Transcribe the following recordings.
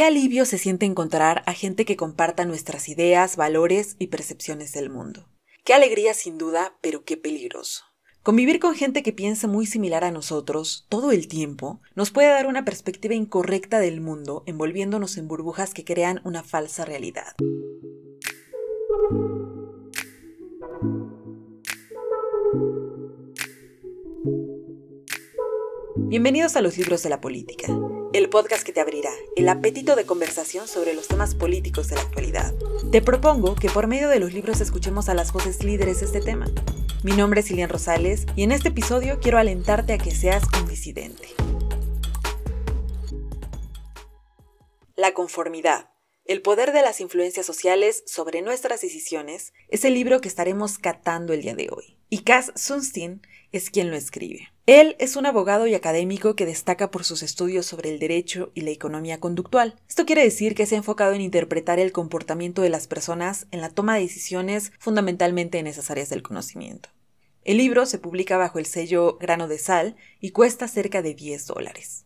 Qué alivio se siente encontrar a gente que comparta nuestras ideas, valores y percepciones del mundo. Qué alegría sin duda, pero qué peligroso. Convivir con gente que piensa muy similar a nosotros todo el tiempo nos puede dar una perspectiva incorrecta del mundo, envolviéndonos en burbujas que crean una falsa realidad. Bienvenidos a los libros de la política, el podcast que te abrirá el apetito de conversación sobre los temas políticos de la actualidad. Te propongo que por medio de los libros escuchemos a las voces líderes de este tema. Mi nombre es Lilian Rosales y en este episodio quiero alentarte a que seas un disidente. La conformidad. El poder de las influencias sociales sobre nuestras decisiones es el libro que estaremos catando el día de hoy. Y Cass Sunstein es quien lo escribe. Él es un abogado y académico que destaca por sus estudios sobre el derecho y la economía conductual. Esto quiere decir que se ha enfocado en interpretar el comportamiento de las personas en la toma de decisiones fundamentalmente en esas áreas del conocimiento. El libro se publica bajo el sello Grano de Sal y cuesta cerca de 10 dólares.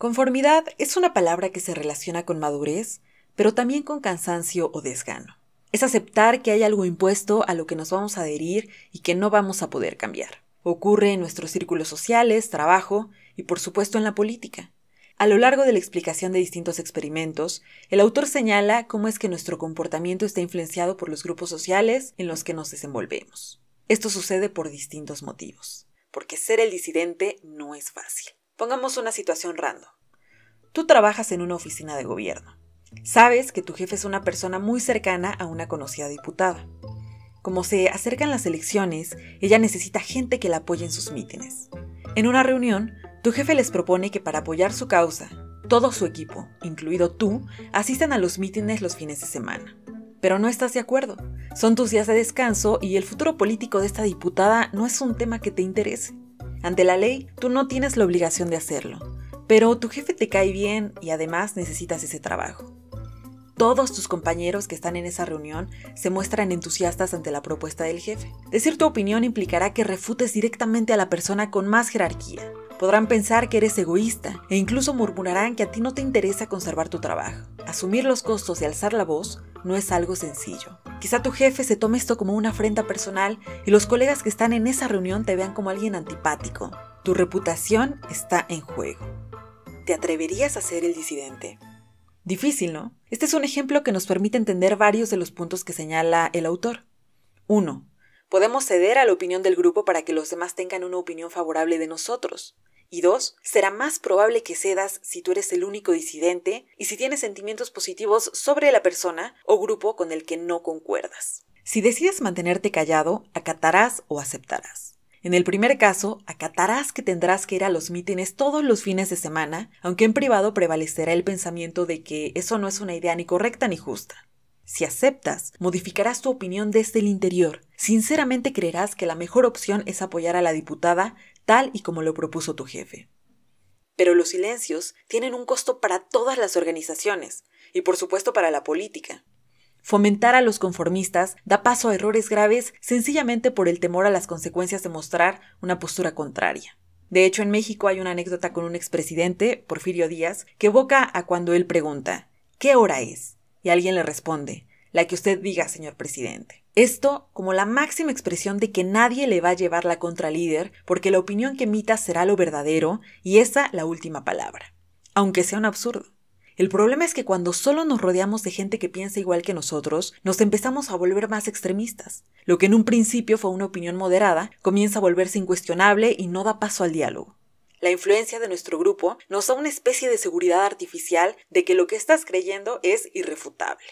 Conformidad es una palabra que se relaciona con madurez, pero también con cansancio o desgano. Es aceptar que hay algo impuesto a lo que nos vamos a adherir y que no vamos a poder cambiar. Ocurre en nuestros círculos sociales, trabajo y por supuesto en la política. A lo largo de la explicación de distintos experimentos, el autor señala cómo es que nuestro comportamiento está influenciado por los grupos sociales en los que nos desenvolvemos. Esto sucede por distintos motivos, porque ser el disidente no es fácil. Pongamos una situación random. Tú trabajas en una oficina de gobierno. Sabes que tu jefe es una persona muy cercana a una conocida diputada. Como se acercan las elecciones, ella necesita gente que la apoye en sus mítines. En una reunión, tu jefe les propone que para apoyar su causa, todo su equipo, incluido tú, asistan a los mítines los fines de semana. Pero no estás de acuerdo. Son tus días de descanso y el futuro político de esta diputada no es un tema que te interese. Ante la ley, tú no tienes la obligación de hacerlo, pero tu jefe te cae bien y además necesitas ese trabajo. Todos tus compañeros que están en esa reunión se muestran entusiastas ante la propuesta del jefe. Decir tu opinión implicará que refutes directamente a la persona con más jerarquía. Podrán pensar que eres egoísta e incluso murmurarán que a ti no te interesa conservar tu trabajo. Asumir los costos y alzar la voz no es algo sencillo. Quizá tu jefe se tome esto como una afrenta personal y los colegas que están en esa reunión te vean como alguien antipático. Tu reputación está en juego. ¿Te atreverías a ser el disidente? Difícil, ¿no? Este es un ejemplo que nos permite entender varios de los puntos que señala el autor. 1. Podemos ceder a la opinión del grupo para que los demás tengan una opinión favorable de nosotros. Y dos, será más probable que cedas si tú eres el único disidente y si tienes sentimientos positivos sobre la persona o grupo con el que no concuerdas. Si decides mantenerte callado, acatarás o aceptarás. En el primer caso, acatarás que tendrás que ir a los mítines todos los fines de semana, aunque en privado prevalecerá el pensamiento de que eso no es una idea ni correcta ni justa. Si aceptas, modificarás tu opinión desde el interior. Sinceramente creerás que la mejor opción es apoyar a la diputada tal y como lo propuso tu jefe. Pero los silencios tienen un costo para todas las organizaciones y por supuesto para la política. Fomentar a los conformistas da paso a errores graves sencillamente por el temor a las consecuencias de mostrar una postura contraria. De hecho, en México hay una anécdota con un expresidente, Porfirio Díaz, que evoca a cuando él pregunta ¿Qué hora es? y alguien le responde la que usted diga, señor presidente. Esto como la máxima expresión de que nadie le va a llevar la contra líder, porque la opinión que emita será lo verdadero y esa la última palabra. Aunque sea un absurdo. El problema es que cuando solo nos rodeamos de gente que piensa igual que nosotros, nos empezamos a volver más extremistas. Lo que en un principio fue una opinión moderada comienza a volverse incuestionable y no da paso al diálogo. La influencia de nuestro grupo nos da una especie de seguridad artificial de que lo que estás creyendo es irrefutable.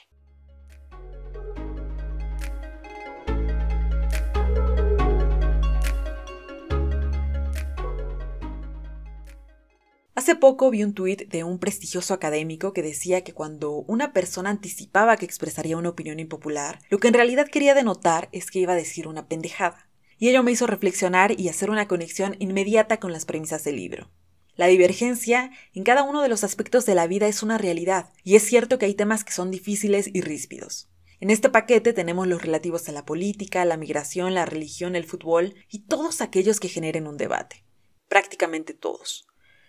Hace poco vi un tuit de un prestigioso académico que decía que cuando una persona anticipaba que expresaría una opinión impopular, lo que en realidad quería denotar es que iba a decir una pendejada. Y ello me hizo reflexionar y hacer una conexión inmediata con las premisas del libro. La divergencia en cada uno de los aspectos de la vida es una realidad, y es cierto que hay temas que son difíciles y ríspidos. En este paquete tenemos los relativos a la política, la migración, la religión, el fútbol y todos aquellos que generen un debate. Prácticamente todos.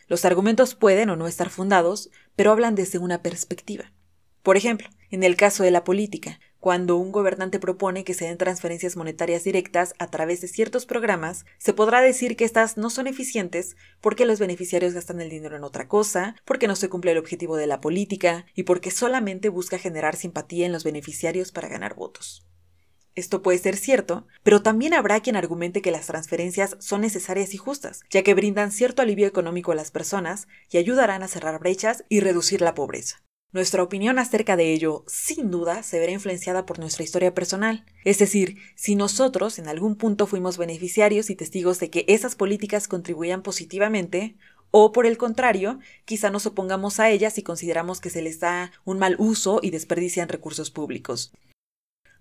Los argumentos pueden o no estar fundados, pero hablan desde una perspectiva. Por ejemplo, en el caso de la política, cuando un gobernante propone que se den transferencias monetarias directas a través de ciertos programas, se podrá decir que estas no son eficientes porque los beneficiarios gastan el dinero en otra cosa, porque no se cumple el objetivo de la política y porque solamente busca generar simpatía en los beneficiarios para ganar votos. Esto puede ser cierto, pero también habrá quien argumente que las transferencias son necesarias y justas, ya que brindan cierto alivio económico a las personas y ayudarán a cerrar brechas y reducir la pobreza. Nuestra opinión acerca de ello, sin duda, se verá influenciada por nuestra historia personal. Es decir, si nosotros en algún punto fuimos beneficiarios y testigos de que esas políticas contribuían positivamente, o por el contrario, quizá nos opongamos a ellas y consideramos que se les da un mal uso y desperdician recursos públicos.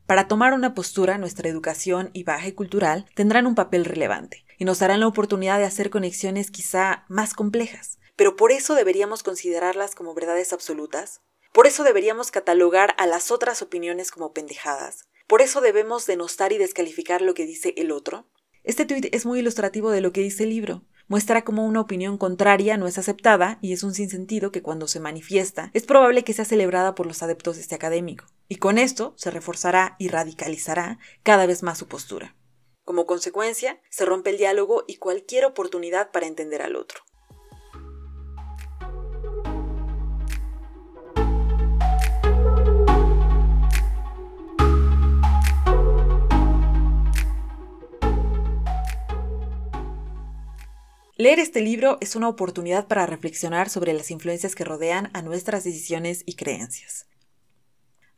Para tomar una postura, nuestra educación y baje cultural tendrán un papel relevante y nos darán la oportunidad de hacer conexiones quizá más complejas pero por eso deberíamos considerarlas como verdades absolutas. Por eso deberíamos catalogar a las otras opiniones como pendejadas. Por eso debemos denostar y descalificar lo que dice el otro. Este tuit es muy ilustrativo de lo que dice el libro. Muestra cómo una opinión contraria no es aceptada y es un sinsentido que cuando se manifiesta es probable que sea celebrada por los adeptos de este académico. Y con esto se reforzará y radicalizará cada vez más su postura. Como consecuencia, se rompe el diálogo y cualquier oportunidad para entender al otro. Leer este libro es una oportunidad para reflexionar sobre las influencias que rodean a nuestras decisiones y creencias.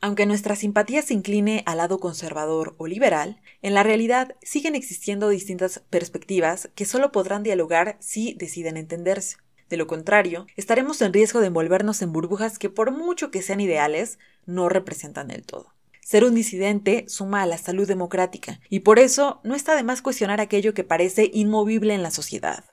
Aunque nuestra simpatía se incline al lado conservador o liberal, en la realidad siguen existiendo distintas perspectivas que solo podrán dialogar si deciden entenderse. De lo contrario, estaremos en riesgo de envolvernos en burbujas que por mucho que sean ideales, no representan el todo. Ser un disidente suma a la salud democrática, y por eso no está de más cuestionar aquello que parece inmovible en la sociedad.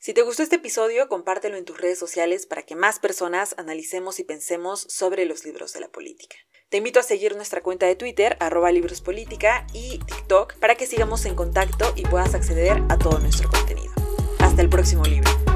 Si te gustó este episodio, compártelo en tus redes sociales para que más personas analicemos y pensemos sobre los libros de la política. Te invito a seguir nuestra cuenta de Twitter, arroba librospolitica, y TikTok para que sigamos en contacto y puedas acceder a todo nuestro contenido. Hasta el próximo libro.